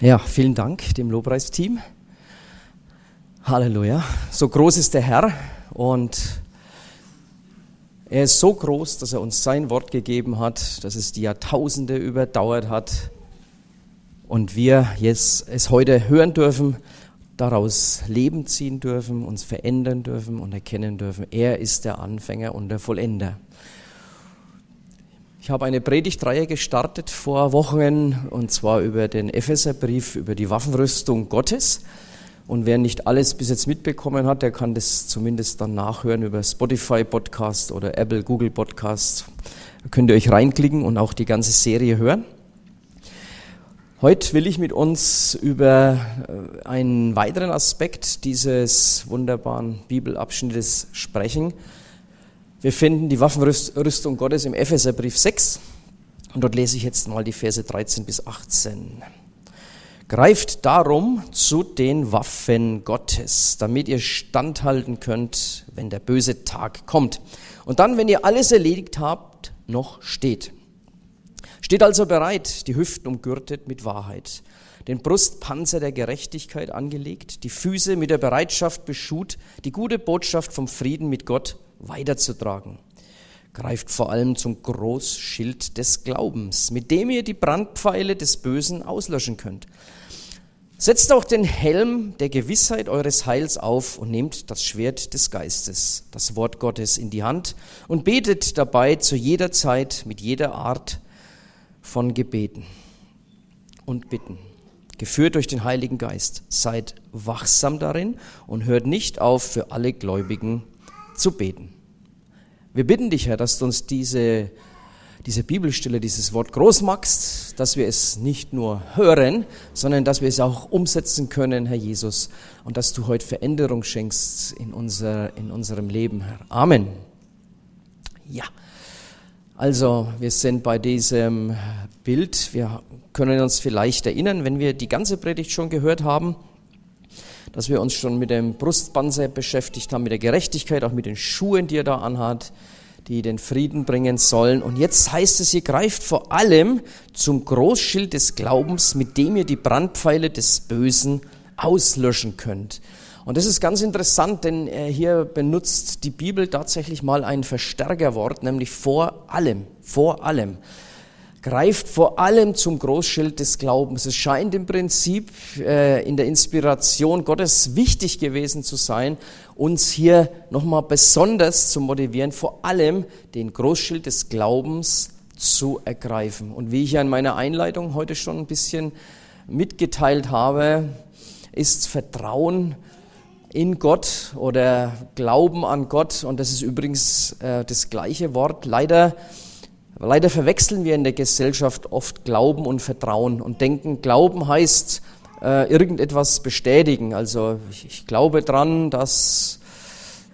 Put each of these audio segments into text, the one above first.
Ja, vielen Dank dem Lobpreisteam. Halleluja. So groß ist der Herr und er ist so groß, dass er uns sein Wort gegeben hat, dass es die Jahrtausende überdauert hat und wir jetzt es heute hören dürfen, daraus Leben ziehen dürfen, uns verändern dürfen und erkennen dürfen. Er ist der Anfänger und der Vollender. Ich habe eine Predigtreihe gestartet vor Wochen und zwar über den Epheserbrief, über die Waffenrüstung Gottes. Und wer nicht alles bis jetzt mitbekommen hat, der kann das zumindest dann nachhören über Spotify Podcast oder Apple, Google Podcast. Da könnt ihr euch reinklicken und auch die ganze Serie hören. Heute will ich mit uns über äh, einen weiteren Aspekt dieses wunderbaren Bibelabschnittes sprechen. Wir finden die Waffenrüstung Gottes im Epheserbrief 6 und dort lese ich jetzt mal die Verse 13 bis 18. Greift darum zu den Waffen Gottes, damit ihr standhalten könnt, wenn der böse Tag kommt. Und dann, wenn ihr alles erledigt habt, noch steht. Steht also bereit, die Hüften umgürtet mit Wahrheit, den Brustpanzer der Gerechtigkeit angelegt, die Füße mit der Bereitschaft beschut, die gute Botschaft vom Frieden mit Gott weiterzutragen. Greift vor allem zum Großschild des Glaubens, mit dem ihr die Brandpfeile des Bösen auslöschen könnt. Setzt auch den Helm der Gewissheit eures Heils auf und nehmt das Schwert des Geistes, das Wort Gottes, in die Hand und betet dabei zu jeder Zeit mit jeder Art von Gebeten und Bitten, geführt durch den Heiligen Geist. Seid wachsam darin und hört nicht auf, für alle Gläubigen zu beten. Wir bitten dich, Herr, dass du uns diese, diese Bibelstelle, dieses Wort groß machst, dass wir es nicht nur hören, sondern dass wir es auch umsetzen können, Herr Jesus, und dass du heute Veränderung schenkst in, unser, in unserem Leben, Herr. Amen. Ja. Also, wir sind bei diesem Bild. Wir können uns vielleicht erinnern, wenn wir die ganze Predigt schon gehört haben, dass wir uns schon mit dem Brustpanzer beschäftigt haben, mit der Gerechtigkeit, auch mit den Schuhen, die er da anhat, die den Frieden bringen sollen. Und jetzt heißt es, ihr greift vor allem zum Großschild des Glaubens, mit dem ihr die Brandpfeile des Bösen auslöschen könnt. Und das ist ganz interessant, denn hier benutzt die Bibel tatsächlich mal ein Verstärkerwort, nämlich vor allem, vor allem greift vor allem zum Großschild des Glaubens. Es scheint im Prinzip äh, in der Inspiration Gottes wichtig gewesen zu sein, uns hier nochmal besonders zu motivieren, vor allem den Großschild des Glaubens zu ergreifen. Und wie ich ja in meiner Einleitung heute schon ein bisschen mitgeteilt habe, ist Vertrauen in Gott oder Glauben an Gott, und das ist übrigens äh, das gleiche Wort, leider Leider verwechseln wir in der Gesellschaft oft Glauben und Vertrauen und denken, Glauben heißt äh, irgendetwas bestätigen. Also ich, ich glaube dran, dass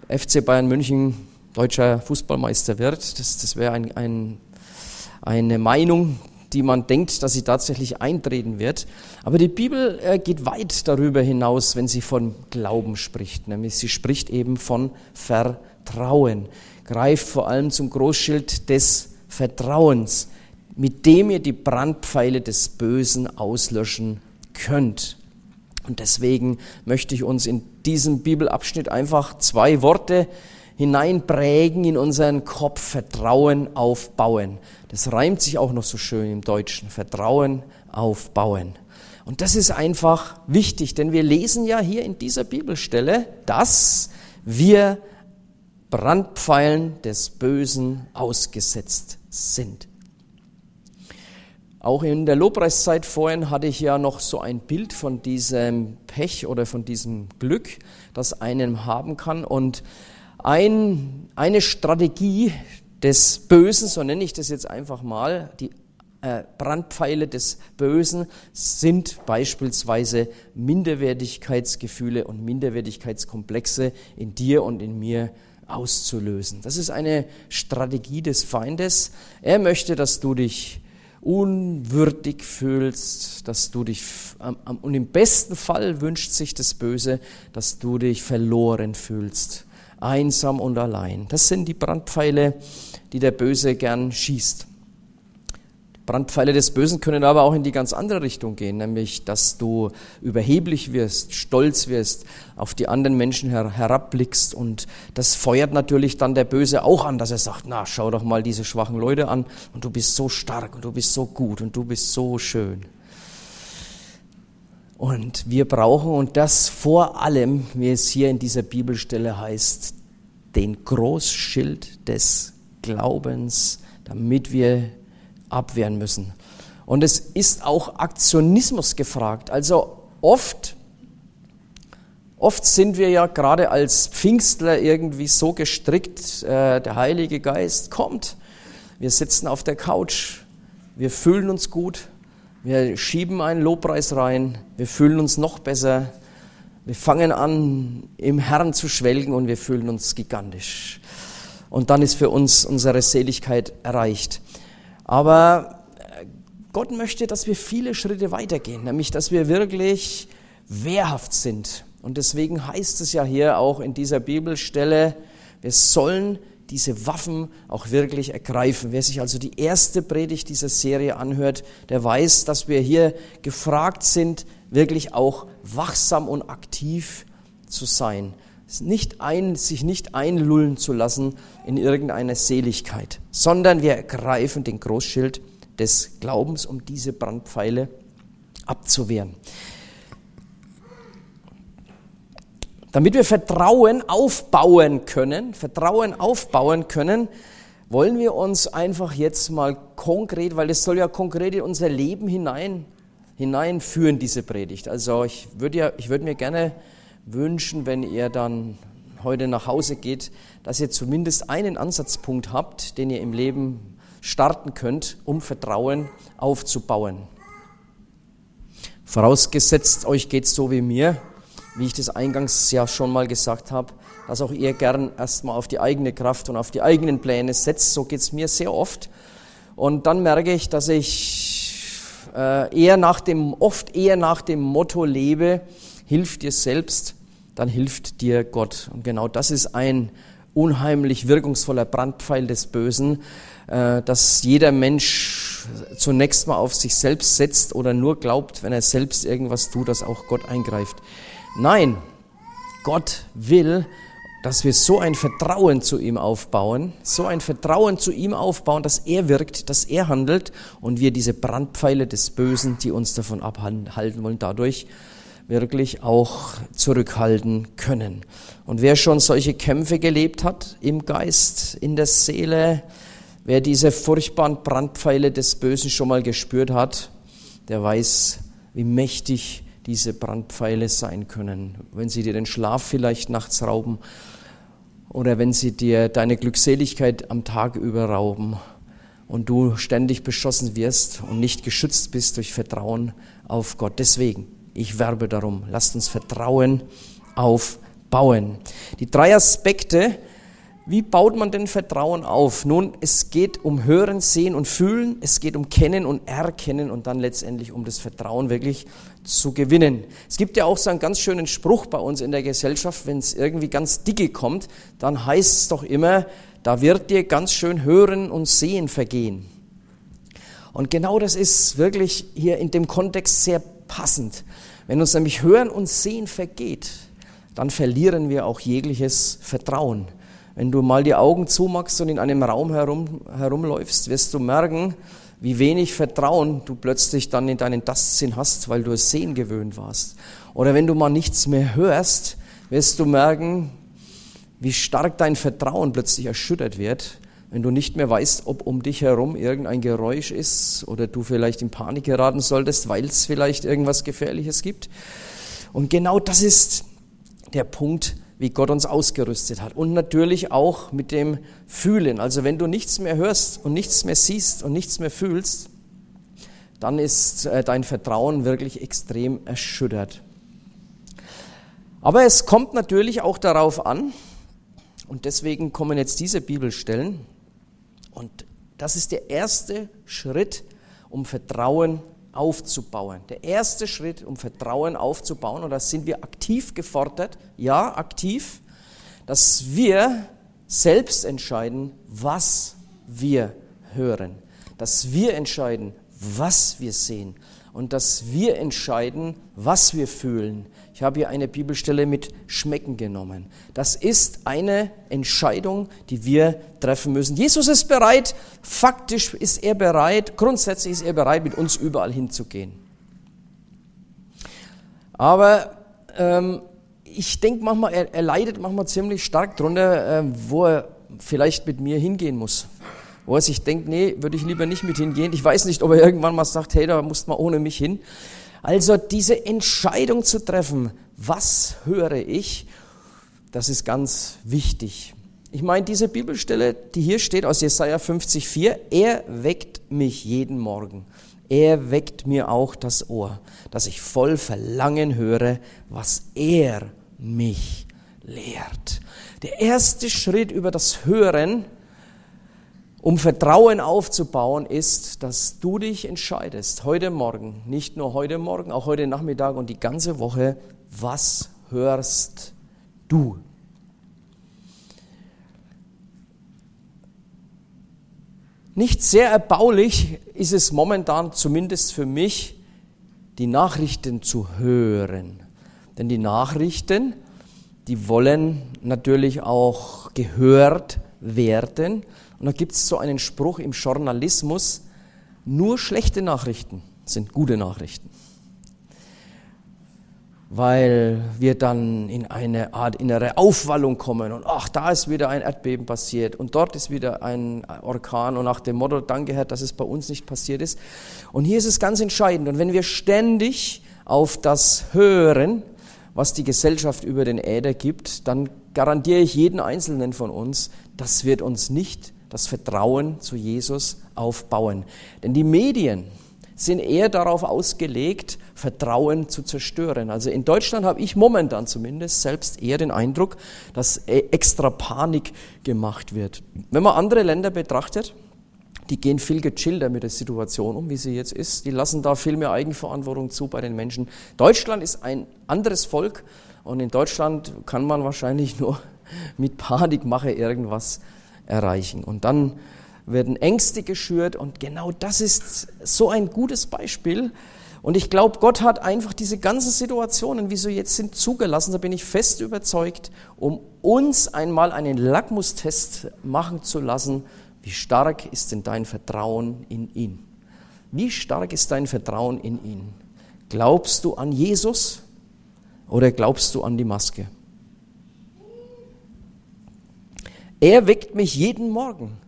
FC Bayern München deutscher Fußballmeister wird. Das, das wäre ein, ein, eine Meinung, die man denkt, dass sie tatsächlich eintreten wird. Aber die Bibel äh, geht weit darüber hinaus, wenn sie von Glauben spricht. Nämlich sie spricht eben von Vertrauen. Greift vor allem zum Großschild des Vertrauens, mit dem ihr die Brandpfeile des Bösen auslöschen könnt. Und deswegen möchte ich uns in diesem Bibelabschnitt einfach zwei Worte hineinprägen in unseren Kopf, Vertrauen aufbauen. Das reimt sich auch noch so schön im Deutschen, Vertrauen aufbauen. Und das ist einfach wichtig, denn wir lesen ja hier in dieser Bibelstelle, dass wir Brandpfeilen des Bösen ausgesetzt sind. Auch in der Lobpreiszeit vorhin hatte ich ja noch so ein Bild von diesem Pech oder von diesem Glück, das einem haben kann. Und ein, eine Strategie des Bösen, so nenne ich das jetzt einfach mal, die äh, Brandpfeile des Bösen sind beispielsweise Minderwertigkeitsgefühle und Minderwertigkeitskomplexe in dir und in mir auszulösen. Das ist eine Strategie des Feindes. Er möchte, dass du dich unwürdig fühlst, dass du dich, und im besten Fall wünscht sich das Böse, dass du dich verloren fühlst, einsam und allein. Das sind die Brandpfeile, die der Böse gern schießt. Brandpfeile des Bösen können aber auch in die ganz andere Richtung gehen, nämlich dass du überheblich wirst, stolz wirst, auf die anderen Menschen her herabblickst und das feuert natürlich dann der Böse auch an, dass er sagt, na, schau doch mal diese schwachen Leute an und du bist so stark und du bist so gut und du bist so schön. Und wir brauchen, und das vor allem, wie es hier in dieser Bibelstelle heißt, den Großschild des Glaubens, damit wir abwehren müssen. Und es ist auch Aktionismus gefragt. Also oft, oft sind wir ja gerade als Pfingstler irgendwie so gestrickt, äh, der Heilige Geist kommt, wir sitzen auf der Couch, wir fühlen uns gut, wir schieben einen Lobpreis rein, wir fühlen uns noch besser, wir fangen an, im Herrn zu schwelgen und wir fühlen uns gigantisch. Und dann ist für uns unsere Seligkeit erreicht. Aber äh, Gott möchte, dass wir viele Schritte weitergehen, nämlich dass wir wirklich wehrhaft sind. Und deswegen heißt es ja hier auch in dieser Bibelstelle, wir sollen diese Waffen auch wirklich ergreifen. Wer sich also die erste Predigt dieser Serie anhört, der weiß, dass wir hier gefragt sind, wirklich auch wachsam und aktiv zu sein nicht ein, sich nicht einlullen zu lassen in irgendeine Seligkeit, sondern wir ergreifen den Großschild des Glaubens, um diese Brandpfeile abzuwehren. Damit wir Vertrauen aufbauen können, Vertrauen aufbauen können, wollen wir uns einfach jetzt mal konkret, weil es soll ja konkret in unser Leben hinein, hineinführen, diese Predigt. Also ich würde ja, ich würde mir gerne wünschen, wenn ihr dann heute nach Hause geht, dass ihr zumindest einen Ansatzpunkt habt, den ihr im Leben starten könnt, um Vertrauen aufzubauen. Vorausgesetzt, euch geht es so wie mir, wie ich das eingangs ja schon mal gesagt habe, dass auch ihr gern erstmal auf die eigene Kraft und auf die eigenen Pläne setzt. So geht es mir sehr oft. Und dann merke ich, dass ich äh, eher nach dem, oft eher nach dem Motto lebe, hilf dir selbst, dann hilft dir Gott. Und genau das ist ein unheimlich wirkungsvoller Brandpfeil des Bösen, äh, dass jeder Mensch zunächst mal auf sich selbst setzt oder nur glaubt, wenn er selbst irgendwas tut, dass auch Gott eingreift. Nein, Gott will, dass wir so ein Vertrauen zu ihm aufbauen, so ein Vertrauen zu ihm aufbauen, dass er wirkt, dass er handelt und wir diese Brandpfeile des Bösen, die uns davon abhalten wollen, dadurch wirklich auch zurückhalten können. Und wer schon solche Kämpfe gelebt hat im Geist, in der Seele, wer diese furchtbaren Brandpfeile des Bösen schon mal gespürt hat, der weiß, wie mächtig diese Brandpfeile sein können. Wenn sie dir den Schlaf vielleicht nachts rauben oder wenn sie dir deine Glückseligkeit am Tag über rauben und du ständig beschossen wirst und nicht geschützt bist durch Vertrauen auf Gott. Deswegen, ich werbe darum. Lasst uns Vertrauen aufbauen. Die drei Aspekte, wie baut man denn Vertrauen auf? Nun, es geht um Hören, Sehen und Fühlen, es geht um Kennen und Erkennen und dann letztendlich um das Vertrauen wirklich zu gewinnen. Es gibt ja auch so einen ganz schönen Spruch bei uns in der Gesellschaft, wenn es irgendwie ganz dicke kommt, dann heißt es doch immer, da wird dir ganz schön Hören und Sehen vergehen. Und genau das ist wirklich hier in dem Kontext sehr passend. Wenn uns nämlich Hören und Sehen vergeht, dann verlieren wir auch jegliches Vertrauen. Wenn du mal die Augen zumachst und in einem Raum herum, herumläufst, wirst du merken, wie wenig Vertrauen du plötzlich dann in deinen Tastsinn hast, weil du es Sehen gewöhnt warst. Oder wenn du mal nichts mehr hörst, wirst du merken, wie stark dein Vertrauen plötzlich erschüttert wird, wenn du nicht mehr weißt, ob um dich herum irgendein Geräusch ist oder du vielleicht in Panik geraten solltest, weil es vielleicht irgendwas Gefährliches gibt. Und genau das ist der Punkt, wie Gott uns ausgerüstet hat. Und natürlich auch mit dem Fühlen. Also wenn du nichts mehr hörst und nichts mehr siehst und nichts mehr fühlst, dann ist äh, dein Vertrauen wirklich extrem erschüttert. Aber es kommt natürlich auch darauf an, und deswegen kommen jetzt diese Bibelstellen, und das ist der erste Schritt, um Vertrauen aufzubauen. Der erste Schritt, um Vertrauen aufzubauen, und da sind wir aktiv gefordert, ja, aktiv, dass wir selbst entscheiden, was wir hören. dass wir entscheiden, was wir sehen und dass wir entscheiden, was wir fühlen. Ich habe hier eine Bibelstelle mit Schmecken genommen. Das ist eine Entscheidung, die wir treffen müssen. Jesus ist bereit, faktisch ist er bereit, grundsätzlich ist er bereit, mit uns überall hinzugehen. Aber ähm, ich denke manchmal, er, er, leidet manchmal ziemlich stark drunter, äh, wo er vielleicht mit mir hingehen muss wo er sich denkt, nee, würde ich lieber nicht mit hingehen. Ich weiß nicht, ob er irgendwann mal sagt, hey, da musst mal ohne mich hin. Also diese Entscheidung zu treffen, was höre ich, das ist ganz wichtig. Ich meine, diese Bibelstelle, die hier steht aus Jesaja 50,4, er weckt mich jeden Morgen. Er weckt mir auch das Ohr, dass ich voll Verlangen höre, was er mich lehrt. Der erste Schritt über das Hören um Vertrauen aufzubauen, ist, dass du dich entscheidest, heute Morgen, nicht nur heute Morgen, auch heute Nachmittag und die ganze Woche, was hörst du? Nicht sehr erbaulich ist es momentan, zumindest für mich, die Nachrichten zu hören. Denn die Nachrichten, die wollen natürlich auch gehört werden. Und da gibt es so einen Spruch im Journalismus, nur schlechte Nachrichten sind gute Nachrichten. Weil wir dann in eine Art innere Aufwallung kommen und ach, da ist wieder ein Erdbeben passiert und dort ist wieder ein Orkan und nach dem Motto, danke Herr, dass es bei uns nicht passiert ist. Und hier ist es ganz entscheidend. Und wenn wir ständig auf das hören, was die Gesellschaft über den Äder gibt, dann garantiere ich jeden Einzelnen von uns, das wird uns nicht das Vertrauen zu Jesus aufbauen. Denn die Medien sind eher darauf ausgelegt, Vertrauen zu zerstören. Also in Deutschland habe ich momentan zumindest selbst eher den Eindruck, dass e- extra Panik gemacht wird. Wenn man andere Länder betrachtet, die gehen viel gechillter mit der Situation um, wie sie jetzt ist. Die lassen da viel mehr Eigenverantwortung zu bei den Menschen. Deutschland ist ein anderes Volk und in Deutschland kann man wahrscheinlich nur mit Panikmache irgendwas erreichen. Und dann werden Ängste geschürt und genau das ist so ein gutes Beispiel. Und ich glaube, Gott hat einfach diese ganzen Situationen, wie sie jetzt sind, zugelassen, da bin ich fest überzeugt, um uns einmal einen Lackmustest machen zu lassen, wie stark ist denn dein Vertrauen in ihn? Wie stark ist dein Vertrauen in ihn? Glaubst du an Jesus oder glaubst du an die Maske? Er weckt mich jeden Morgen.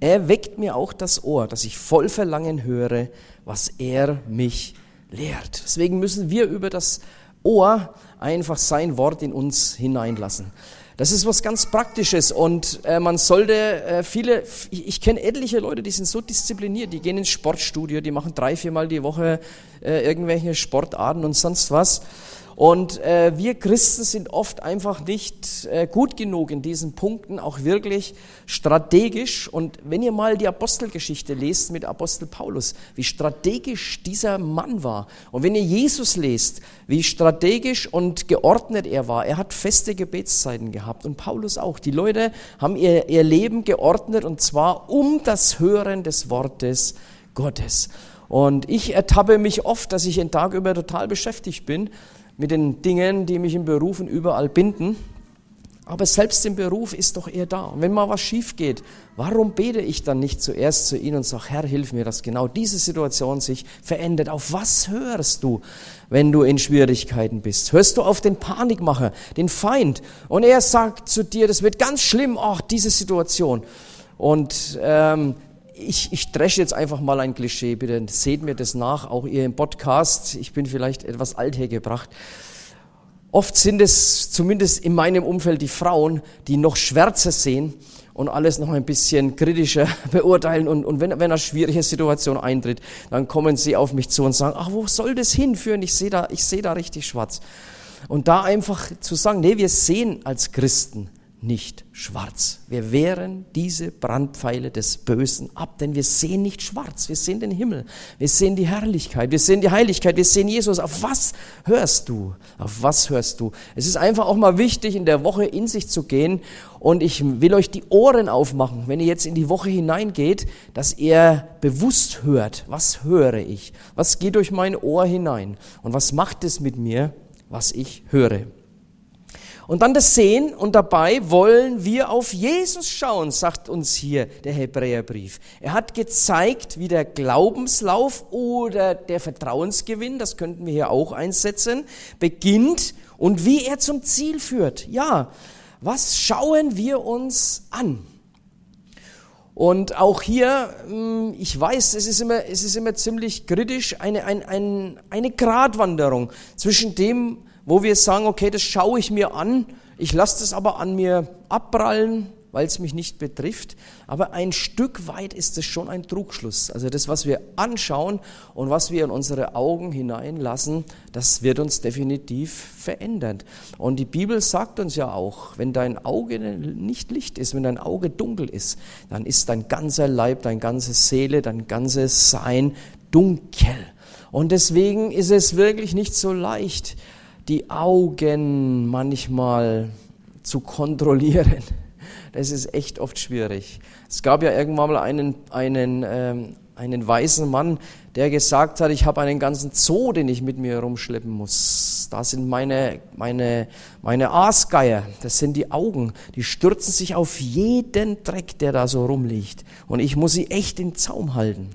Er weckt mir auch das Ohr, dass ich voll Verlangen höre, was er mich lehrt. Deswegen müssen wir über das Ohr einfach sein Wort in uns hineinlassen. Das ist was ganz Praktisches und äh, man sollte äh, viele, ich, ich kenne etliche Leute, die sind so diszipliniert, die gehen ins Sportstudio, die machen drei, viermal die Woche äh, irgendwelche Sportarten und sonst was. Und äh, wir Christen sind oft einfach nicht äh, gut genug in diesen Punkten, auch wirklich strategisch. Und wenn ihr mal die Apostelgeschichte lest mit Apostel Paulus, wie strategisch dieser Mann war. Und wenn ihr Jesus lest, wie strategisch und geordnet er war. Er hat feste Gebetszeiten gehabt und Paulus auch. Die Leute haben ihr, ihr Leben geordnet und zwar um das Hören des Wortes Gottes. Und ich ertappe mich oft, dass ich den Tag über total beschäftigt bin mit den Dingen, die mich im Beruf und überall binden. Aber selbst im Beruf ist doch er da. Und wenn mal was schief geht, warum bete ich dann nicht zuerst zu ihm und sage, Herr, hilf mir, dass genau diese Situation sich verändert? Auf was hörst du, wenn du in Schwierigkeiten bist? Hörst du auf den Panikmacher, den Feind? Und er sagt zu dir, das wird ganz schlimm, ach, diese Situation. Und ähm, ich, ich dresche jetzt einfach mal ein Klischee, bitte seht mir das nach, auch ihr im Podcast. Ich bin vielleicht etwas althergebracht. Oft sind es zumindest in meinem Umfeld die Frauen, die noch Schwärze sehen und alles noch ein bisschen kritischer beurteilen. Und, und wenn, wenn eine schwierige Situation eintritt, dann kommen sie auf mich zu und sagen, ach, wo soll das hinführen? Ich sehe da, ich sehe da richtig schwarz. Und da einfach zu sagen, nee, wir sehen als Christen nicht schwarz. Wir wehren diese Brandpfeile des Bösen ab, denn wir sehen nicht schwarz, wir sehen den Himmel, wir sehen die Herrlichkeit, wir sehen die Heiligkeit, wir sehen Jesus. Auf was hörst du? Auf was hörst du? Es ist einfach auch mal wichtig, in der Woche in sich zu gehen und ich will euch die Ohren aufmachen, wenn ihr jetzt in die Woche hineingeht, dass ihr bewusst hört, was höre ich? Was geht durch mein Ohr hinein? Und was macht es mit mir, was ich höre? Und dann das Sehen und dabei wollen wir auf Jesus schauen, sagt uns hier der Hebräerbrief. Er hat gezeigt, wie der Glaubenslauf oder der Vertrauensgewinn, das könnten wir hier auch einsetzen, beginnt und wie er zum Ziel führt. Ja, was schauen wir uns an? Und auch hier, hm, ich weiß, es ist immer, es ist immer ziemlich kritisch, eine, eine, eine, eine Gratwanderung zwischen dem, wo wir sagen, okay, das schaue ich mir an, ich lasse das aber an mir abprallen, weil es mich nicht betrifft. Aber ein Stück weit ist es schon ein Trugschluss. Also das, was wir anschauen und was wir in unsere Augen hineinlassen, das wird uns definitiv verändern. Und die Bibel sagt uns ja auch, wenn dein Auge nicht Licht ist, wenn dein Auge dunkel ist, dann ist dein ganzer Leib, deine ganze Seele, dein ganzes Sein dunkel. Und deswegen ist es wirklich nicht so leicht, die Augen manchmal zu kontrollieren. Das ist echt oft schwierig. Es gab ja irgendwann mal einen, einen, ähm, einen weisen Mann, der gesagt hat, ich habe einen ganzen Zoo, den ich mit mir herumschleppen muss. Da sind meine, meine, meine Aasgeier, das sind die Augen, die stürzen sich auf jeden Dreck, der da so rumliegt. Und ich muss sie echt im Zaum halten.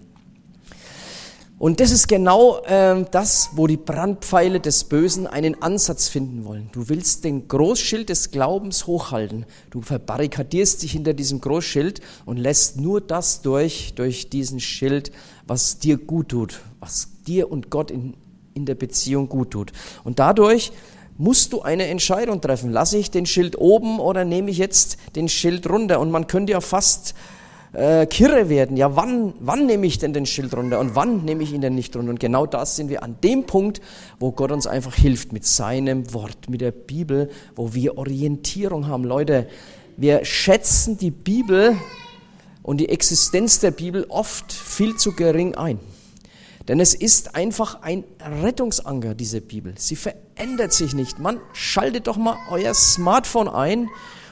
Und das ist genau äh, das, wo die Brandpfeile des Bösen einen Ansatz finden wollen. Du willst den Großschild des Glaubens hochhalten. Du verbarrikadierst dich hinter diesem Großschild und lässt nur das durch, durch diesen Schild, was dir gut tut, was dir und Gott in, in der Beziehung gut tut. Und dadurch musst du eine Entscheidung treffen. Lasse ich den Schild oben oder nehme ich jetzt den Schild runter? Und man könnte ja fast äh, kirre werden. Ja, wann, wann nehme ich denn den Schild runter und wann nehme ich ihn denn nicht runter? Und genau das sind wir an dem Punkt, wo Gott uns einfach hilft mit seinem Wort, mit der Bibel, wo wir Orientierung haben. Leute, wir schätzen die Bibel und die Existenz der Bibel oft viel zu gering ein. Denn es ist einfach ein Rettungsanker, diese Bibel. Sie verändert sich nicht. Man schaltet doch mal euer Smartphone ein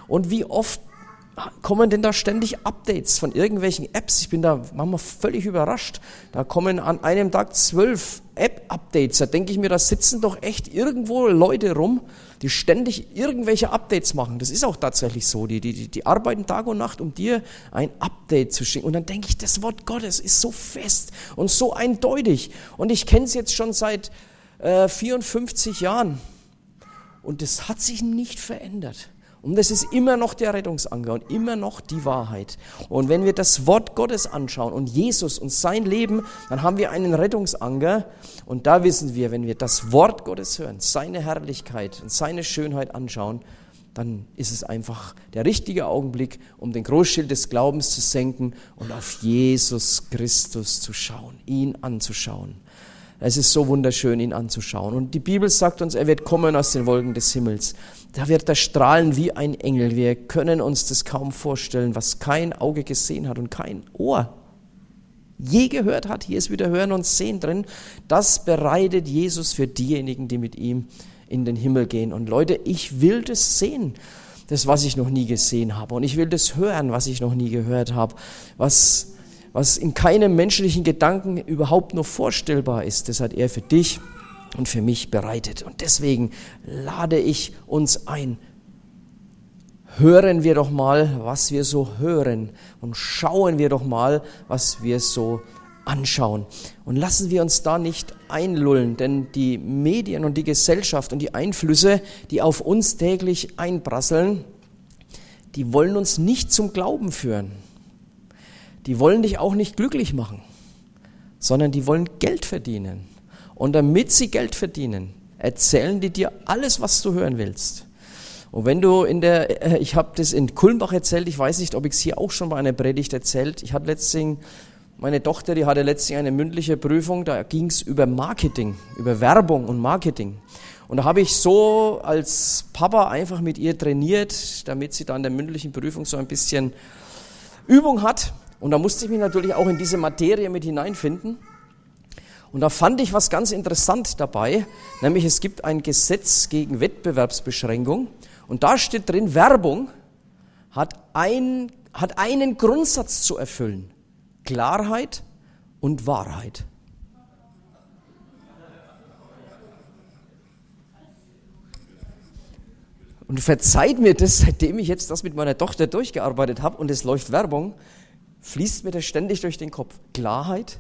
und wie oft kommen denn da ständig Updates von irgendwelchen Apps? Ich bin da manchmal völlig überrascht. Da kommen an einem Tag zwölf App-Updates. Da denke ich mir, da sitzen doch echt irgendwo Leute rum, die ständig irgendwelche Updates machen. Das ist auch tatsächlich so. Die, die, die arbeiten Tag und Nacht, um dir ein Update zu schicken. Und dann denke ich, das Wort Gottes ist so fest und so eindeutig. Und ich kenne es jetzt schon seit äh, 54 Jahren. Und das hat sich nicht verändert. Und das ist immer noch der Rettungsanker und immer noch die Wahrheit. Und wenn wir das Wort Gottes anschauen und Jesus und sein Leben, dann haben wir einen Rettungsanker. Und da wissen wir, wenn wir das Wort Gottes hören, seine Herrlichkeit und seine Schönheit anschauen, dann ist es einfach der richtige Augenblick, um den Großschild des Glaubens zu senken und auf Jesus Christus zu schauen, ihn anzuschauen. Es ist so wunderschön, ihn anzuschauen. Und die Bibel sagt uns, er wird kommen aus den Wolken des Himmels. Da wird er strahlen wie ein Engel. Wir können uns das kaum vorstellen, was kein Auge gesehen hat und kein Ohr je gehört hat. Hier ist wieder Hören und Sehen drin. Das bereitet Jesus für diejenigen, die mit ihm in den Himmel gehen. Und Leute, ich will das sehen, das, was ich noch nie gesehen habe. Und ich will das hören, was ich noch nie gehört habe. Was, was in keinem menschlichen Gedanken überhaupt nur vorstellbar ist. Das hat er für dich und für mich bereitet. Und deswegen lade ich uns ein. Hören wir doch mal, was wir so hören und schauen wir doch mal, was wir so anschauen. Und lassen wir uns da nicht einlullen, denn die Medien und die Gesellschaft und die Einflüsse, die auf uns täglich einprasseln, die wollen uns nicht zum Glauben führen. Die wollen dich auch nicht glücklich machen, sondern die wollen Geld verdienen. Und damit sie Geld verdienen, erzählen die dir alles, was du hören willst. Und wenn du in der, äh, ich habe das in Kulmbach erzählt, ich weiß nicht, ob ich es hier auch schon bei einer Predigt erzählt. Ich hatte letztens, meine Tochter, die hatte letztens eine mündliche Prüfung, da ging es über Marketing, über Werbung und Marketing. Und da habe ich so als Papa einfach mit ihr trainiert, damit sie dann in der mündlichen Prüfung so ein bisschen Übung hat. Und da musste ich mich natürlich auch in diese Materie mit hineinfinden. Und da fand ich was ganz interessant dabei, nämlich es gibt ein Gesetz gegen Wettbewerbsbeschränkung. Und da steht drin, Werbung hat, ein, hat einen Grundsatz zu erfüllen. Klarheit und Wahrheit. Und verzeiht mir das, seitdem ich jetzt das mit meiner Tochter durchgearbeitet habe und es läuft Werbung, fließt mir das ständig durch den Kopf. Klarheit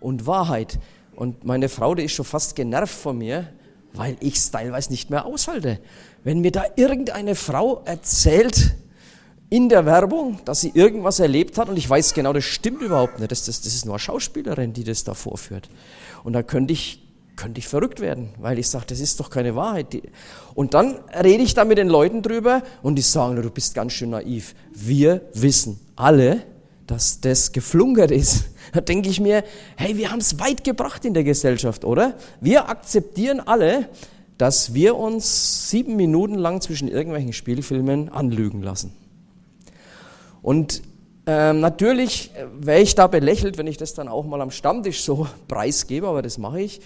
und Wahrheit. Und meine Frau, die ist schon fast genervt von mir, weil ich es teilweise nicht mehr aushalte. Wenn mir da irgendeine Frau erzählt in der Werbung, dass sie irgendwas erlebt hat und ich weiß genau, das stimmt überhaupt nicht, das, das, das ist nur eine Schauspielerin, die das da vorführt. Und da könnte ich könnte ich verrückt werden, weil ich sage, das ist doch keine Wahrheit. Und dann rede ich da mit den Leuten drüber und die sagen, du bist ganz schön naiv. Wir wissen alle, dass das geflunkert ist. Da denke ich mir, hey, wir haben es weit gebracht in der Gesellschaft, oder? Wir akzeptieren alle, dass wir uns sieben Minuten lang zwischen irgendwelchen Spielfilmen anlügen lassen. Und ähm, natürlich wäre ich da belächelt, wenn ich das dann auch mal am Stammtisch so preisgebe, aber das mache ich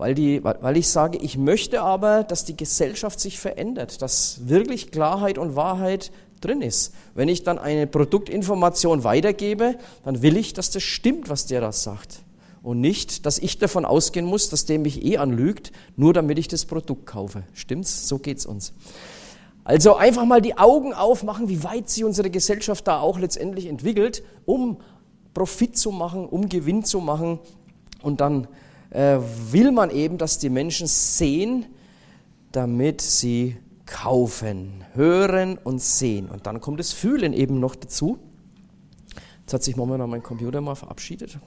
weil, die, weil ich sage, ich möchte aber, dass die Gesellschaft sich verändert, dass wirklich Klarheit und Wahrheit drin ist. Wenn ich dann eine Produktinformation weitergebe, dann will ich, dass das stimmt, was der da sagt. Und nicht, dass ich davon ausgehen muss, dass der mich eh anlügt, nur damit ich das Produkt kaufe. Stimmt's? So geht's uns. Also einfach mal die Augen aufmachen, wie weit sich unsere Gesellschaft da auch letztendlich entwickelt, um Profit zu machen, um Gewinn zu machen und dann äh, will man eben, dass die Menschen sehen, damit sie kaufen, hören und sehen. Und dann kommt das Fühlen eben noch dazu. Jetzt hat sich momentan mein Computer mal verabschiedet.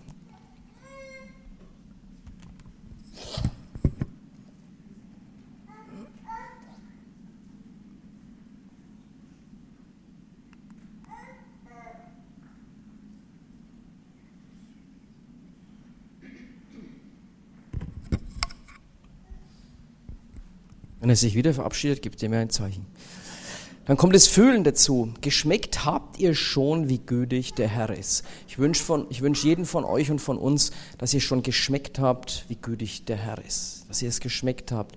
Wenn er sich wieder verabschiedet, gibt er mir ein Zeichen. Dann kommt das Fühlen dazu. Geschmeckt habt ihr schon, wie gütig der Herr ist. Ich wünsche wünsch jeden von euch und von uns, dass ihr schon geschmeckt habt, wie gütig der Herr ist. Dass ihr es geschmeckt habt.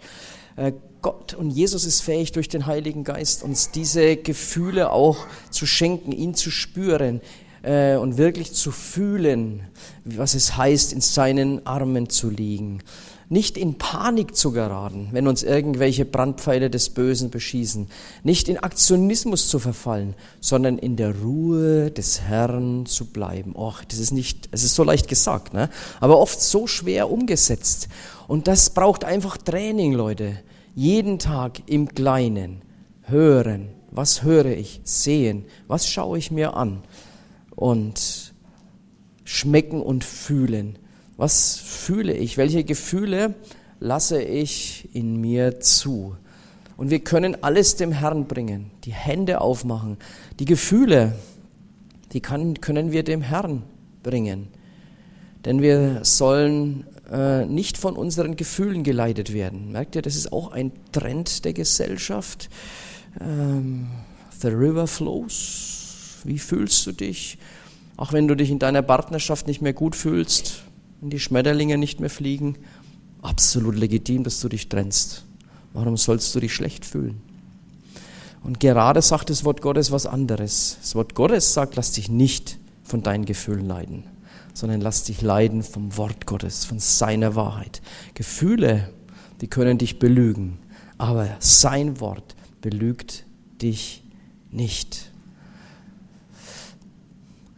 Äh, Gott und Jesus ist fähig, durch den Heiligen Geist uns diese Gefühle auch zu schenken, ihn zu spüren äh, und wirklich zu fühlen, was es heißt, in seinen Armen zu liegen nicht in Panik zu geraten, wenn uns irgendwelche Brandpfeile des Bösen beschießen, nicht in Aktionismus zu verfallen, sondern in der Ruhe des Herrn zu bleiben. Och, das ist nicht, es ist so leicht gesagt, ne? aber oft so schwer umgesetzt. Und das braucht einfach Training, Leute. Jeden Tag im Kleinen hören. Was höre ich? Sehen. Was schaue ich mir an? Und schmecken und fühlen was fühle ich? Welche Gefühle lasse ich in mir zu? Und wir können alles dem Herrn bringen, die Hände aufmachen. Die Gefühle, die kann, können wir dem Herrn bringen. Denn wir sollen äh, nicht von unseren Gefühlen geleitet werden. Merkt ihr, das ist auch ein Trend der Gesellschaft. Ähm, the river flows. Wie fühlst du dich? Auch wenn du dich in deiner Partnerschaft nicht mehr gut fühlst, wenn die Schmetterlinge nicht mehr fliegen, absolut legitim, dass du dich trennst. Warum sollst du dich schlecht fühlen? Und gerade sagt das Wort Gottes was anderes. Das Wort Gottes sagt, lass dich nicht von deinen Gefühlen leiden, sondern lass dich leiden vom Wort Gottes, von seiner Wahrheit. Gefühle, die können dich belügen, aber sein Wort belügt dich nicht.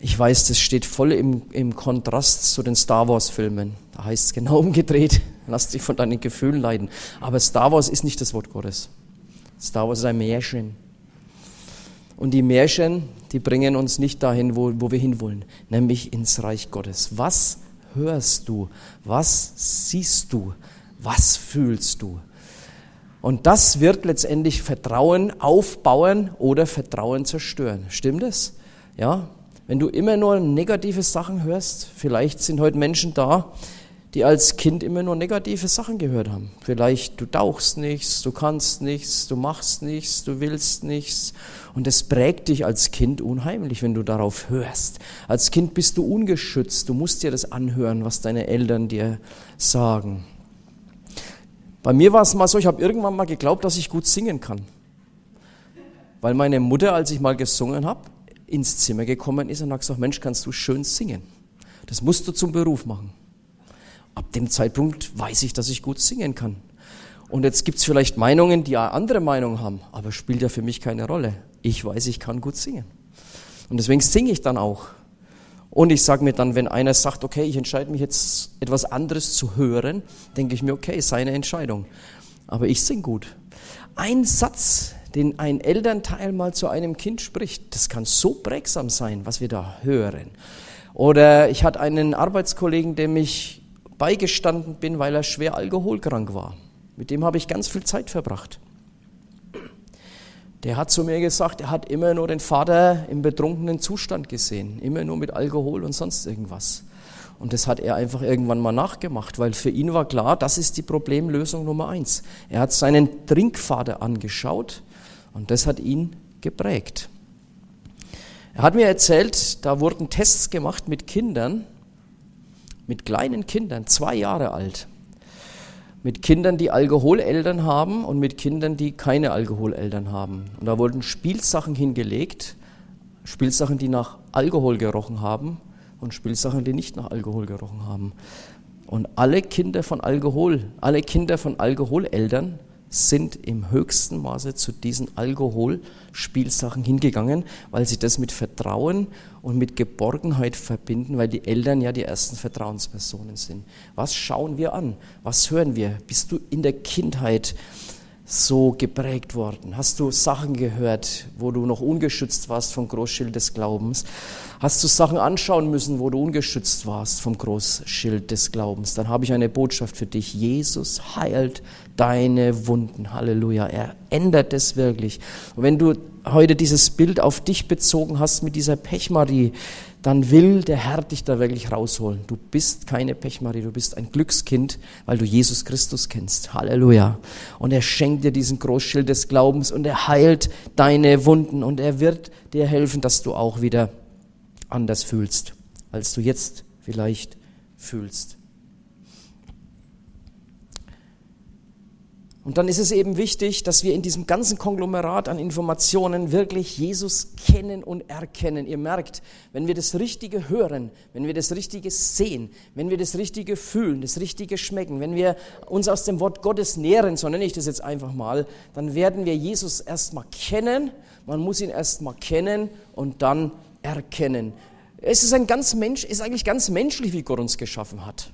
Ich weiß, das steht voll im, im Kontrast zu den Star Wars-Filmen. Da heißt es genau umgedreht. Lass dich von deinen Gefühlen leiden. Aber Star Wars ist nicht das Wort Gottes. Star Wars ist ein Märchen. Und die Märchen, die bringen uns nicht dahin, wo, wo wir hinwollen, nämlich ins Reich Gottes. Was hörst du? Was siehst du? Was fühlst du? Und das wird letztendlich Vertrauen aufbauen oder Vertrauen zerstören. Stimmt es? Ja, wenn du immer nur negative Sachen hörst, vielleicht sind heute Menschen da, die als Kind immer nur negative Sachen gehört haben. Vielleicht du tauchst nichts, du kannst nichts, du machst nichts, du willst nichts. Und das prägt dich als Kind unheimlich, wenn du darauf hörst. Als Kind bist du ungeschützt, du musst dir das anhören, was deine Eltern dir sagen. Bei mir war es mal so, ich habe irgendwann mal geglaubt, dass ich gut singen kann. Weil meine Mutter, als ich mal gesungen habe, ins Zimmer gekommen ist und hat gesagt, Mensch, kannst du schön singen. Das musst du zum Beruf machen. Ab dem Zeitpunkt weiß ich, dass ich gut singen kann. Und jetzt gibt es vielleicht Meinungen, die andere Meinung haben, aber spielt ja für mich keine Rolle. Ich weiß, ich kann gut singen. Und deswegen singe ich dann auch. Und ich sage mir dann, wenn einer sagt, okay, ich entscheide mich jetzt etwas anderes zu hören, denke ich mir, okay, seine Entscheidung. Aber ich singe gut. Ein Satz, den ein Elternteil mal zu einem Kind spricht, das kann so prägsam sein, was wir da hören. Oder ich hatte einen Arbeitskollegen, dem ich beigestanden bin, weil er schwer alkoholkrank war. Mit dem habe ich ganz viel Zeit verbracht. Der hat zu mir gesagt, er hat immer nur den Vater im betrunkenen Zustand gesehen, immer nur mit Alkohol und sonst irgendwas. Und das hat er einfach irgendwann mal nachgemacht, weil für ihn war klar, das ist die Problemlösung Nummer eins. Er hat seinen Trinkvater angeschaut und das hat ihn geprägt. Er hat mir erzählt, da wurden Tests gemacht mit Kindern, mit kleinen Kindern, zwei Jahre alt. Mit Kindern, die Alkoholeltern haben und mit Kindern, die keine Alkoholeltern haben. Und da wurden Spielsachen hingelegt, Spielsachen, die nach Alkohol gerochen haben und Spielsachen, die nicht nach Alkohol gerochen haben. Und alle Kinder von Alkohol, alle Kinder von Alkoholeltern sind im höchsten Maße zu diesen Alkoholspielsachen hingegangen, weil sie das mit Vertrauen und mit Geborgenheit verbinden, weil die Eltern ja die ersten Vertrauenspersonen sind. Was schauen wir an? Was hören wir? Bist du in der Kindheit so geprägt worden? Hast du Sachen gehört, wo du noch ungeschützt warst vom Großschild des Glaubens? Hast du Sachen anschauen müssen, wo du ungeschützt warst vom Großschild des Glaubens? Dann habe ich eine Botschaft für dich. Jesus heilt deine Wunden. Halleluja. Er ändert es wirklich. Und wenn du heute dieses Bild auf dich bezogen hast mit dieser Pechmarie, dann will der Herr dich da wirklich rausholen. Du bist keine Pechmarie, du bist ein Glückskind, weil du Jesus Christus kennst. Halleluja. Und er schenkt dir diesen Großschild des Glaubens und er heilt deine Wunden und er wird dir helfen, dass du auch wieder anders fühlst, als du jetzt vielleicht fühlst. Und dann ist es eben wichtig, dass wir in diesem ganzen Konglomerat an Informationen wirklich Jesus kennen und erkennen. Ihr merkt, wenn wir das Richtige hören, wenn wir das Richtige sehen, wenn wir das Richtige fühlen, das Richtige schmecken, wenn wir uns aus dem Wort Gottes nähren, so nenne ich das jetzt einfach mal, dann werden wir Jesus erstmal kennen. Man muss ihn erstmal kennen und dann erkennen. Es ist ein ganz Mensch, ist eigentlich ganz menschlich, wie Gott uns geschaffen hat.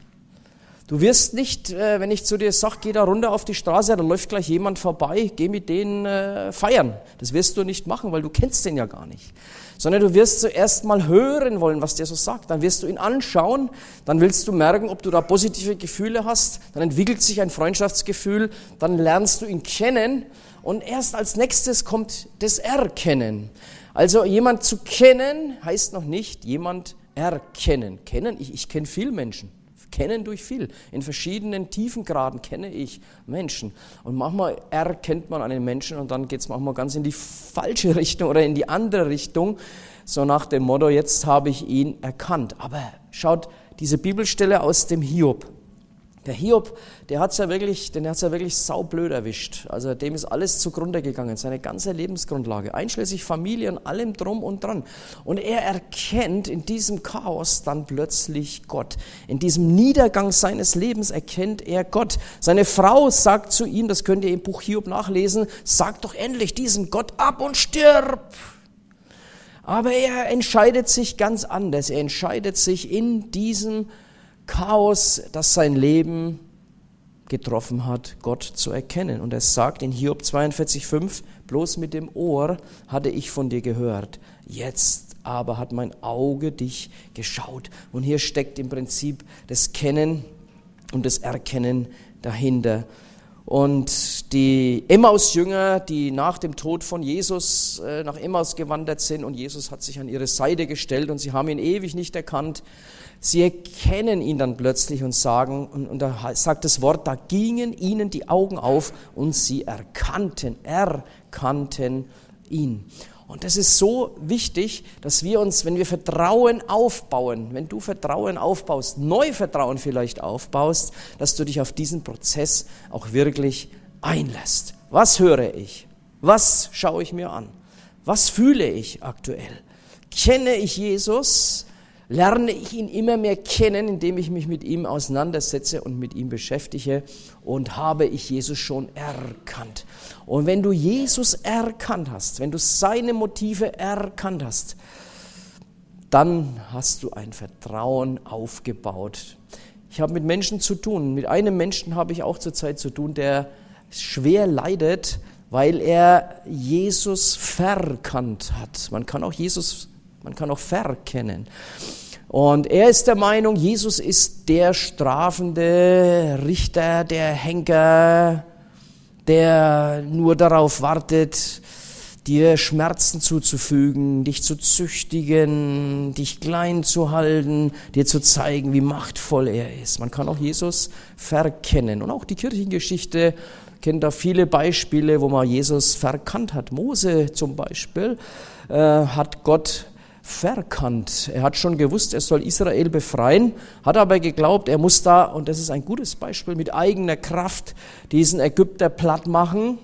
Du wirst nicht, äh, wenn ich zu dir sage, geh da runter auf die Straße, da läuft gleich jemand vorbei, geh mit denen äh, feiern. Das wirst du nicht machen, weil du kennst den ja gar nicht. Sondern du wirst zuerst mal hören wollen, was der so sagt. Dann wirst du ihn anschauen, dann willst du merken, ob du da positive Gefühle hast. Dann entwickelt sich ein Freundschaftsgefühl, dann lernst du ihn kennen und erst als nächstes kommt das Erkennen. Also jemand zu kennen heißt noch nicht jemand erkennen. Kennen, ich, ich kenne viele Menschen kennen durch viel. In verschiedenen Tiefengraden kenne ich Menschen. Und manchmal erkennt man einen Menschen und dann geht es manchmal ganz in die falsche Richtung oder in die andere Richtung. So nach dem Motto, jetzt habe ich ihn erkannt. Aber schaut, diese Bibelstelle aus dem Hiob. Der Hiob, der hat's ja wirklich, den hat's ja wirklich saublöd erwischt. Also dem ist alles zugrunde gegangen, seine ganze Lebensgrundlage, einschließlich Familie und allem drum und dran. Und er erkennt in diesem Chaos dann plötzlich Gott. In diesem Niedergang seines Lebens erkennt er Gott. Seine Frau sagt zu ihm, das könnt ihr im Buch Hiob nachlesen, sag doch endlich diesem Gott ab und stirb. Aber er entscheidet sich ganz anders. Er entscheidet sich in diesem Chaos, das sein Leben getroffen hat, Gott zu erkennen. Und er sagt in Hiob 42,5, bloß mit dem Ohr hatte ich von dir gehört, jetzt aber hat mein Auge dich geschaut. Und hier steckt im Prinzip das Kennen und das Erkennen dahinter. Und die Emmaus-Jünger, die nach dem Tod von Jesus äh, nach Emmaus gewandert sind und Jesus hat sich an ihre Seite gestellt und sie haben ihn ewig nicht erkannt, sie erkennen ihn dann plötzlich und sagen, und, und da sagt das Wort, da gingen ihnen die Augen auf und sie erkannten, erkannten ihn. Und das ist so wichtig, dass wir uns, wenn wir Vertrauen aufbauen, wenn du Vertrauen aufbaust, neu Vertrauen vielleicht aufbaust, dass du dich auf diesen Prozess auch wirklich einlässt. Was höre ich? Was schaue ich mir an? Was fühle ich aktuell? Kenne ich Jesus? Lerne ich ihn immer mehr kennen, indem ich mich mit ihm auseinandersetze und mit ihm beschäftige und habe ich Jesus schon erkannt. Und wenn du Jesus erkannt hast, wenn du seine Motive erkannt hast, dann hast du ein Vertrauen aufgebaut. Ich habe mit Menschen zu tun. Mit einem Menschen habe ich auch zurzeit zu tun, der schwer leidet, weil er Jesus verkannt hat. Man kann auch Jesus man kann auch verkennen. Und er ist der Meinung, Jesus ist der strafende Richter, der Henker, der nur darauf wartet, dir Schmerzen zuzufügen, dich zu züchtigen, dich klein zu halten, dir zu zeigen, wie machtvoll er ist. Man kann auch Jesus verkennen. Und auch die Kirchengeschichte kennt da viele Beispiele, wo man Jesus verkannt hat. Mose zum Beispiel äh, hat Gott verkannt. Er hat schon gewusst, er soll Israel befreien, hat aber geglaubt, er muss da, und das ist ein gutes Beispiel, mit eigener Kraft diesen Ägypter platt machen,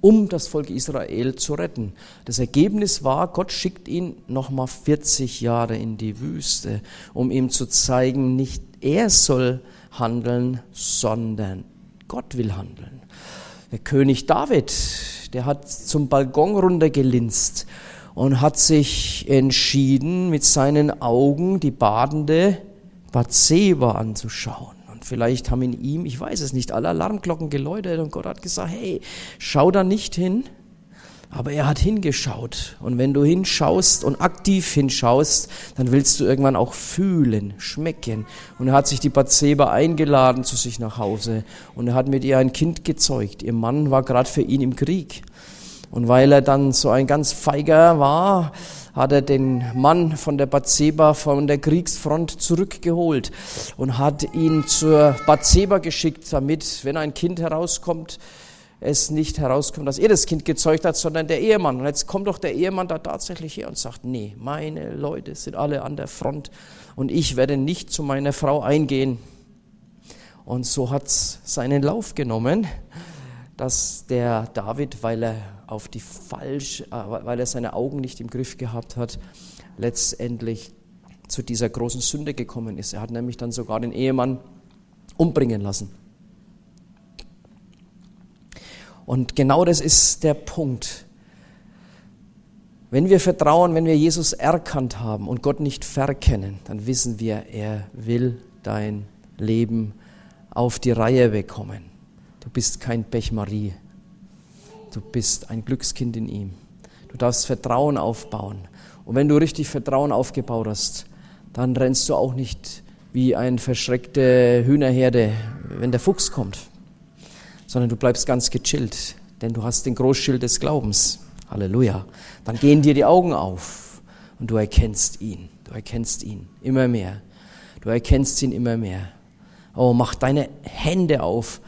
um das Volk Israel zu retten. Das Ergebnis war, Gott schickt ihn nochmal 40 Jahre in die Wüste, um ihm zu zeigen, nicht er soll handeln, sondern Gott will handeln. Der König David, der hat zum Balkon runtergelinst und hat sich entschieden, mit seinen Augen die badende Bathseba anzuschauen. Und vielleicht haben in ihm, ich weiß es nicht, alle Alarmglocken geläutet und Gott hat gesagt, hey, schau da nicht hin. Aber er hat hingeschaut. Und wenn du hinschaust und aktiv hinschaust, dann willst du irgendwann auch fühlen, schmecken. Und er hat sich die Bathseba eingeladen zu sich nach Hause. Und er hat mit ihr ein Kind gezeugt. Ihr Mann war gerade für ihn im Krieg. Und weil er dann so ein ganz feiger war, hat er den Mann von der Bathseba von der Kriegsfront zurückgeholt und hat ihn zur Bathseba geschickt, damit, wenn ein Kind herauskommt, es nicht herauskommt, dass er das Kind gezeugt hat, sondern der Ehemann. Und jetzt kommt doch der Ehemann da tatsächlich her und sagt, nee, meine Leute sind alle an der Front und ich werde nicht zu meiner Frau eingehen. Und so hat es seinen Lauf genommen, dass der David, weil er auf die falsch, äh, weil er seine Augen nicht im Griff gehabt hat, letztendlich zu dieser großen Sünde gekommen ist. Er hat nämlich dann sogar den Ehemann umbringen lassen. Und genau das ist der Punkt. Wenn wir vertrauen, wenn wir Jesus erkannt haben und Gott nicht verkennen, dann wissen wir, er will dein Leben auf die Reihe bekommen. Du bist kein Pechmarie. Du bist ein Glückskind in ihm. Du darfst Vertrauen aufbauen. Und wenn du richtig Vertrauen aufgebaut hast, dann rennst du auch nicht wie eine verschreckte Hühnerherde, wenn der Fuchs kommt, sondern du bleibst ganz gechillt, denn du hast den Großschild des Glaubens. Halleluja. Dann gehen dir die Augen auf und du erkennst ihn. Du erkennst ihn immer mehr. Du erkennst ihn immer mehr. Oh, mach deine Hände auf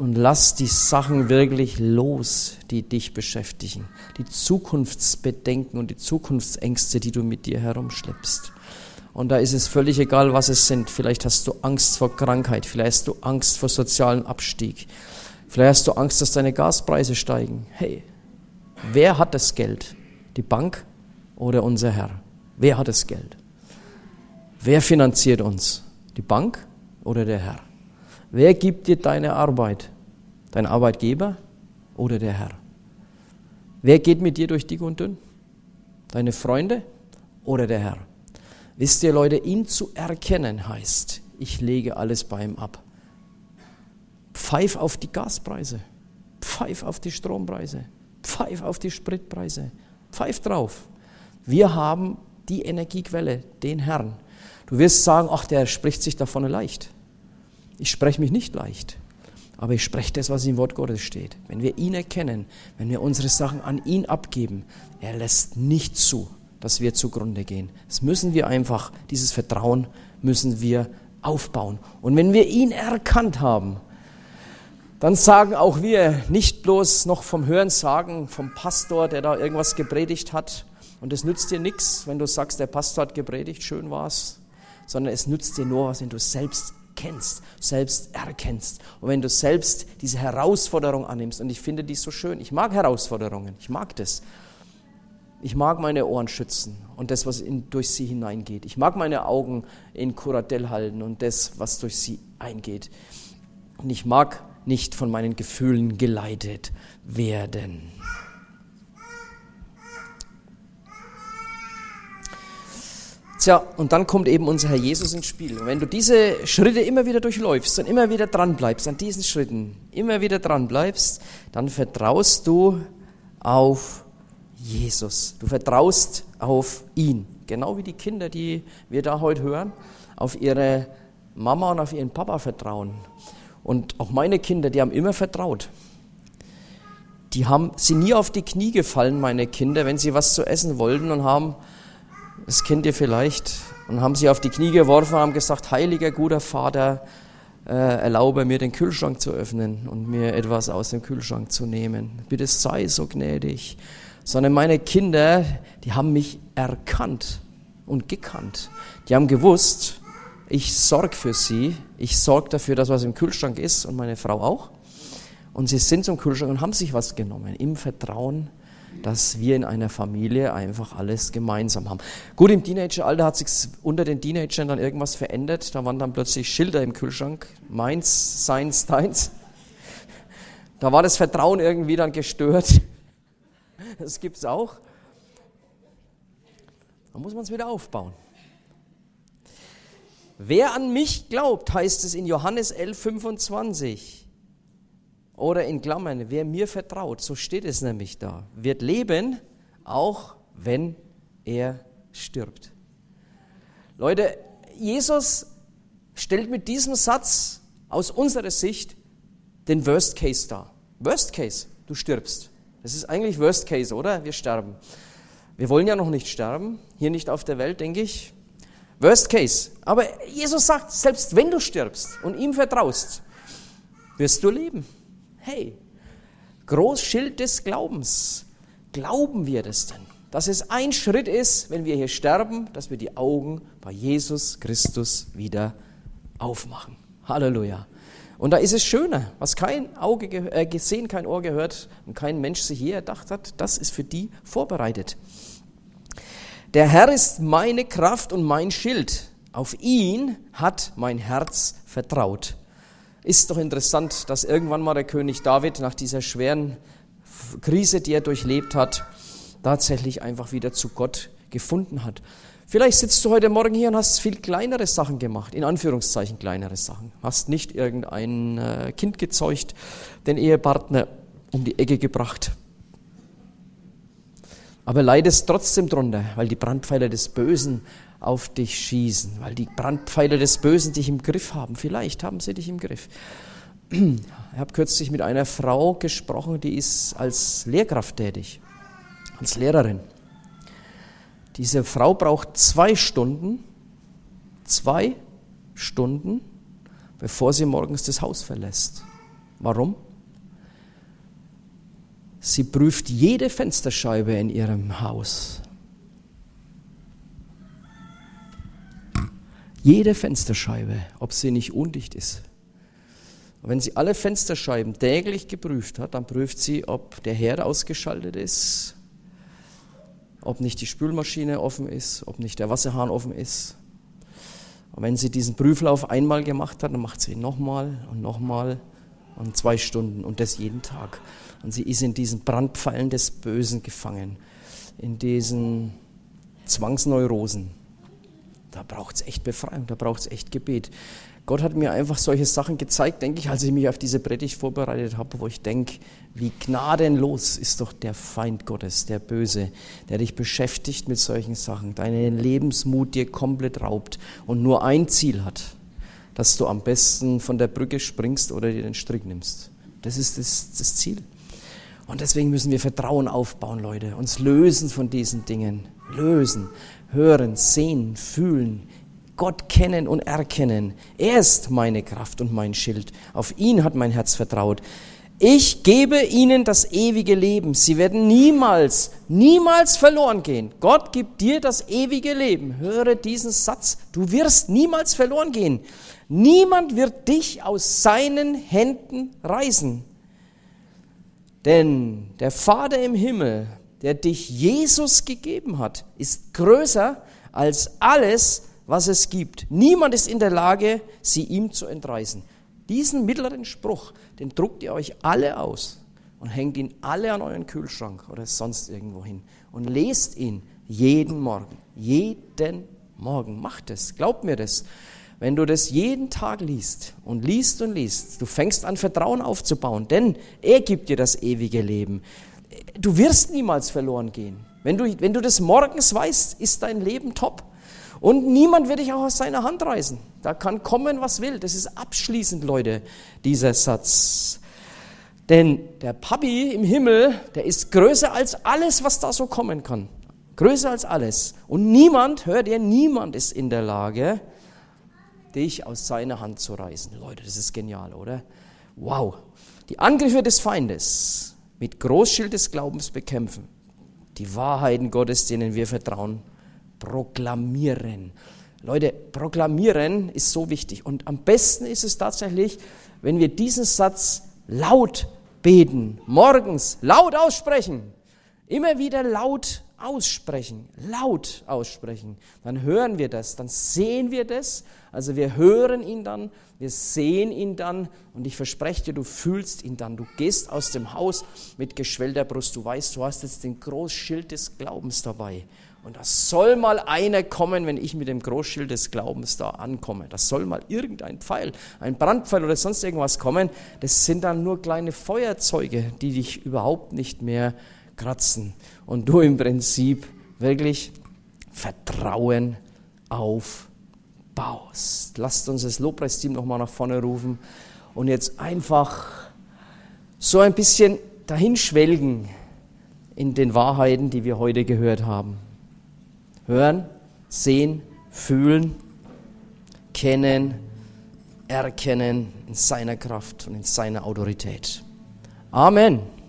und lass die Sachen wirklich los, die dich beschäftigen. Die Zukunftsbedenken und die Zukunftsängste, die du mit dir herumschleppst. Und da ist es völlig egal, was es sind. Vielleicht hast du Angst vor Krankheit, vielleicht hast du Angst vor sozialem Abstieg, vielleicht hast du Angst, dass deine Gaspreise steigen. Hey, wer hat das Geld? Die Bank oder unser Herr? Wer hat das Geld? Wer finanziert uns? Die Bank oder der Herr? Wer gibt dir deine Arbeit? Dein Arbeitgeber oder der Herr? Wer geht mit dir durch dick und dünn? Deine Freunde oder der Herr? Wisst ihr, Leute, ihn zu erkennen heißt, ich lege alles bei ihm ab. Pfeif auf die Gaspreise, pfeif auf die Strompreise, pfeif auf die Spritpreise, pfeif drauf. Wir haben die Energiequelle, den Herrn. Du wirst sagen, ach, der spricht sich davon leicht. Ich spreche mich nicht leicht. aber ich spreche das, was im Wort Gottes steht. Wenn wir ihn erkennen, wenn wir unsere Sachen an ihn abgeben, er lässt nicht zu, dass wir zugrunde gehen. Das müssen wir einfach, dieses Vertrauen müssen wir aufbauen. Und wenn wir ihn erkannt haben, dann sagen auch wir nicht bloß noch vom Hören sagen, vom Pastor, der da irgendwas gepredigt hat, und es nützt dir nichts, wenn du sagst, der Pastor hat gepredigt, schön war's, sondern es nützt dir nur was, wenn du selbst kennst, selbst erkennst und wenn du selbst diese Herausforderung annimmst. Und ich finde die so schön. Ich mag Herausforderungen, ich mag das. Ich mag meine Ohren schützen und das, was in, durch sie hineingeht. Ich mag meine Augen in Kuratell halten und das, was durch sie eingeht. Und ich mag nicht von meinen Gefühlen geleitet werden. Tja, und dann kommt eben unser Herr Jesus ins Spiel. Und wenn du diese Schritte immer wieder durchläufst und immer wieder dran bleibst an diesen Schritten, immer wieder dran bleibst, dann vertraust du auf Jesus. Du vertraust auf ihn. Genau wie die Kinder, die wir da heute hören, auf ihre Mama und auf ihren Papa vertrauen. Und auch meine Kinder, die haben immer vertraut. Die haben, sind nie auf die Knie gefallen, meine Kinder, wenn sie was zu essen wollten und haben das kennt ihr vielleicht, und haben sie auf die Knie geworfen und haben gesagt, heiliger, guter Vater, äh, erlaube mir den Kühlschrank zu öffnen und mir etwas aus dem Kühlschrank zu nehmen. Bitte sei so gnädig. Sondern meine Kinder, die haben mich erkannt und gekannt. Die haben gewusst, ich sorge für sie, ich sorge dafür, dass was im Kühlschrank ist und meine Frau auch. Und sie sind zum Kühlschrank und haben sich was genommen, im Vertrauen dass wir in einer Familie einfach alles gemeinsam haben. Gut, im Teenageralter hat sich unter den Teenagern dann irgendwas verändert. Da waren dann plötzlich Schilder im Kühlschrank. Meins, seins, deins. Da war das Vertrauen irgendwie dann gestört. Das gibt es auch. Da muss man es wieder aufbauen. Wer an mich glaubt, heißt es in Johannes 11, 25. Oder in Klammern, wer mir vertraut, so steht es nämlich da, wird leben, auch wenn er stirbt. Leute, Jesus stellt mit diesem Satz aus unserer Sicht den Worst Case dar. Worst Case, du stirbst. Das ist eigentlich Worst Case, oder? Wir sterben. Wir wollen ja noch nicht sterben, hier nicht auf der Welt, denke ich. Worst Case. Aber Jesus sagt, selbst wenn du stirbst und ihm vertraust, wirst du leben. Hey, Großschild des Glaubens. Glauben wir das denn? Dass es ein Schritt ist, wenn wir hier sterben, dass wir die Augen bei Jesus Christus wieder aufmachen. Halleluja. Und da ist es schöner, was kein Auge äh, gesehen, kein Ohr gehört und kein Mensch sich je erdacht hat, das ist für die vorbereitet. Der Herr ist meine Kraft und mein Schild. Auf ihn hat mein Herz vertraut. Ist doch interessant, dass irgendwann mal der König David nach dieser schweren Krise, die er durchlebt hat, tatsächlich einfach wieder zu Gott gefunden hat. Vielleicht sitzt du heute Morgen hier und hast viel kleinere Sachen gemacht, in Anführungszeichen kleinere Sachen. Hast nicht irgendein äh, Kind gezeugt, den Ehepartner um die Ecke gebracht. Aber leidest trotzdem drunter, weil die Brandpfeiler des Bösen auf dich schießen, weil die Brandpfeile des Bösen dich im Griff haben. Vielleicht haben sie dich im Griff. Ich habe kürzlich mit einer Frau gesprochen, die ist als Lehrkraft tätig, als Lehrerin. Diese Frau braucht zwei Stunden, zwei Stunden, bevor sie morgens das Haus verlässt. Warum? Sie prüft jede Fensterscheibe in ihrem Haus. Jede Fensterscheibe, ob sie nicht undicht ist. Und wenn sie alle Fensterscheiben täglich geprüft hat, dann prüft sie, ob der Herd ausgeschaltet ist, ob nicht die Spülmaschine offen ist, ob nicht der Wasserhahn offen ist. Und wenn sie diesen Prüflauf einmal gemacht hat, dann macht sie ihn nochmal und nochmal und zwei Stunden und das jeden Tag. Und sie ist in diesen Brandpfeilen des Bösen gefangen, in diesen Zwangsneurosen. Da braucht es echt Befreiung, da braucht es echt Gebet. Gott hat mir einfach solche Sachen gezeigt, denke ich, als ich mich auf diese Predigt vorbereitet habe, wo ich denke, wie gnadenlos ist doch der Feind Gottes, der Böse, der dich beschäftigt mit solchen Sachen, deinen Lebensmut dir komplett raubt und nur ein Ziel hat, dass du am besten von der Brücke springst oder dir den Strick nimmst. Das ist das, das Ziel. Und deswegen müssen wir Vertrauen aufbauen, Leute, uns lösen von diesen Dingen. Lösen, hören, sehen, fühlen, Gott kennen und erkennen. Er ist meine Kraft und mein Schild. Auf ihn hat mein Herz vertraut. Ich gebe ihnen das ewige Leben. Sie werden niemals, niemals verloren gehen. Gott gibt dir das ewige Leben. Höre diesen Satz. Du wirst niemals verloren gehen. Niemand wird dich aus seinen Händen reißen. Denn der Vater im Himmel, der dich Jesus gegeben hat, ist größer als alles, was es gibt. Niemand ist in der Lage, sie ihm zu entreißen. Diesen mittleren Spruch, den druckt ihr euch alle aus und hängt ihn alle an euren Kühlschrank oder sonst irgendwo hin und lest ihn jeden Morgen. Jeden Morgen. Macht es. Glaubt mir das. Wenn du das jeden Tag liest und liest und liest, du fängst an Vertrauen aufzubauen, denn er gibt dir das ewige Leben. Du wirst niemals verloren gehen. Wenn du, wenn du das morgens weißt, ist dein Leben top. Und niemand wird dich auch aus seiner Hand reißen. Da kann kommen, was will. Das ist abschließend, Leute, dieser Satz. Denn der Papi im Himmel, der ist größer als alles, was da so kommen kann. Größer als alles. Und niemand, hört ihr, niemand ist in der Lage, dich aus seiner Hand zu reißen. Leute, das ist genial, oder? Wow. Die Angriffe des Feindes mit Großschild des Glaubens bekämpfen. Die Wahrheiten Gottes, denen wir vertrauen, proklamieren. Leute, proklamieren ist so wichtig. Und am besten ist es tatsächlich, wenn wir diesen Satz laut beten, morgens laut aussprechen, immer wieder laut aussprechen, laut aussprechen. Dann hören wir das, dann sehen wir das. Also wir hören ihn dann, wir sehen ihn dann und ich verspreche dir, du fühlst ihn dann. Du gehst aus dem Haus mit geschwellter Brust. Du weißt, du hast jetzt den Großschild des Glaubens dabei. Und da soll mal einer kommen, wenn ich mit dem Großschild des Glaubens da ankomme. Da soll mal irgendein Pfeil, ein Brandpfeil oder sonst irgendwas kommen. Das sind dann nur kleine Feuerzeuge, die dich überhaupt nicht mehr kratzen. Und du im Prinzip wirklich Vertrauen aufbaust. Lasst uns das Lobpreisteam nochmal nach vorne rufen und jetzt einfach so ein bisschen dahinschwelgen in den Wahrheiten, die wir heute gehört haben hören, sehen, fühlen, kennen, erkennen in seiner Kraft und in seiner Autorität. Amen.